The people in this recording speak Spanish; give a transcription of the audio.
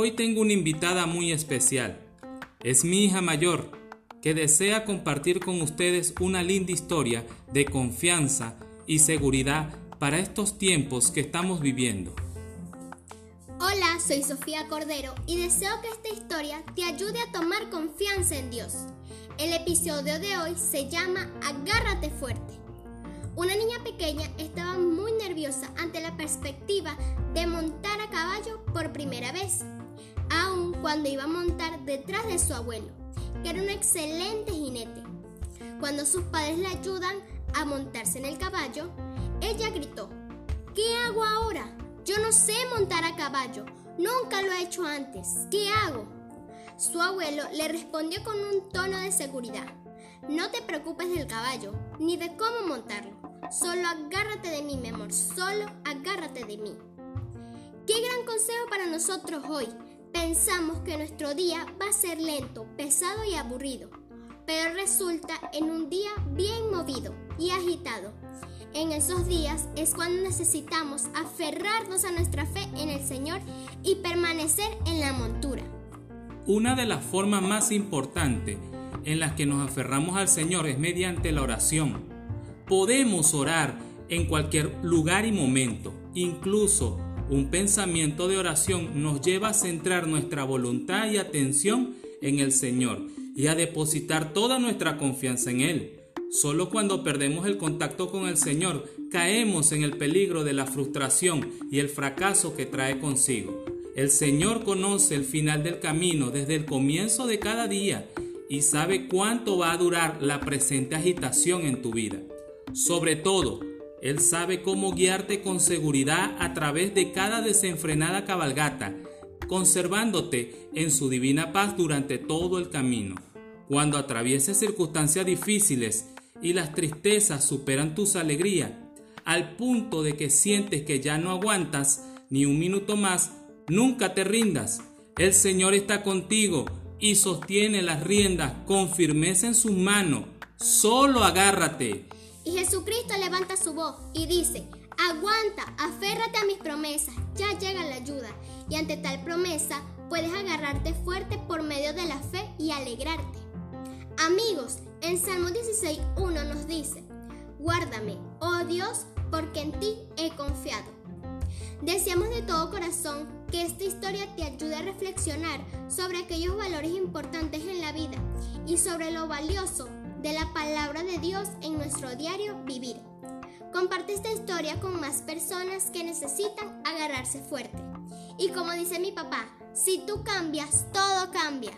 Hoy tengo una invitada muy especial. Es mi hija mayor, que desea compartir con ustedes una linda historia de confianza y seguridad para estos tiempos que estamos viviendo. Hola, soy Sofía Cordero y deseo que esta historia te ayude a tomar confianza en Dios. El episodio de hoy se llama Agárrate fuerte. Una niña pequeña estaba muy nerviosa ante la perspectiva de montar a caballo por primera vez, cuando iba a montar detrás de su abuelo, que era un excelente jinete. Cuando sus padres le ayudan a montarse en el caballo, ella gritó, ¿qué hago ahora? Yo no sé montar a caballo, nunca lo he hecho antes, ¿qué hago? Su abuelo le respondió con un tono de seguridad, no te preocupes del caballo, ni de cómo montarlo. Solo agárrate de mí, mi amor, solo agárrate de mí. Qué gran consejo para nosotros hoy. Pensamos que nuestro día va a ser lento, pesado y aburrido, pero resulta en un día bien movido y agitado. En esos días es cuando necesitamos aferrarnos a nuestra fe en el Señor y permanecer en la montura. Una de las formas más importantes en las que nos aferramos al Señor es mediante la oración. Podemos orar en cualquier lugar y momento. Incluso un pensamiento de oración nos lleva a centrar nuestra voluntad y atención en el Señor y a depositar toda nuestra confianza en Él. Solo cuando perdemos el contacto con el Señor caemos en el peligro de la frustración y el fracaso que trae consigo. El Señor conoce el final del camino desde el comienzo de cada día y sabe cuánto va a durar la presente agitación en tu vida. Sobre todo, Él sabe cómo guiarte con seguridad a través de cada desenfrenada cabalgata, conservándote en su divina paz durante todo el camino. Cuando atravieses circunstancias difíciles y las tristezas superan tus alegrías, al punto de que sientes que ya no aguantas ni un minuto más, nunca te rindas. El Señor está contigo y sostiene las riendas con firmeza en sus manos. Solo agárrate. Y Jesucristo levanta su voz y dice, aguanta, aférrate a mis promesas, ya llega la ayuda. Y ante tal promesa puedes agarrarte fuerte por medio de la fe y alegrarte. Amigos, en Salmo 16.1 nos dice, guárdame, oh Dios, porque en ti he confiado. Deseamos de todo corazón que esta historia te ayude a reflexionar sobre aquellos valores importantes en la vida y sobre lo valioso de la palabra de Dios en nuestro diario vivir. Comparte esta historia con más personas que necesitan agarrarse fuerte. Y como dice mi papá, si tú cambias, todo cambia.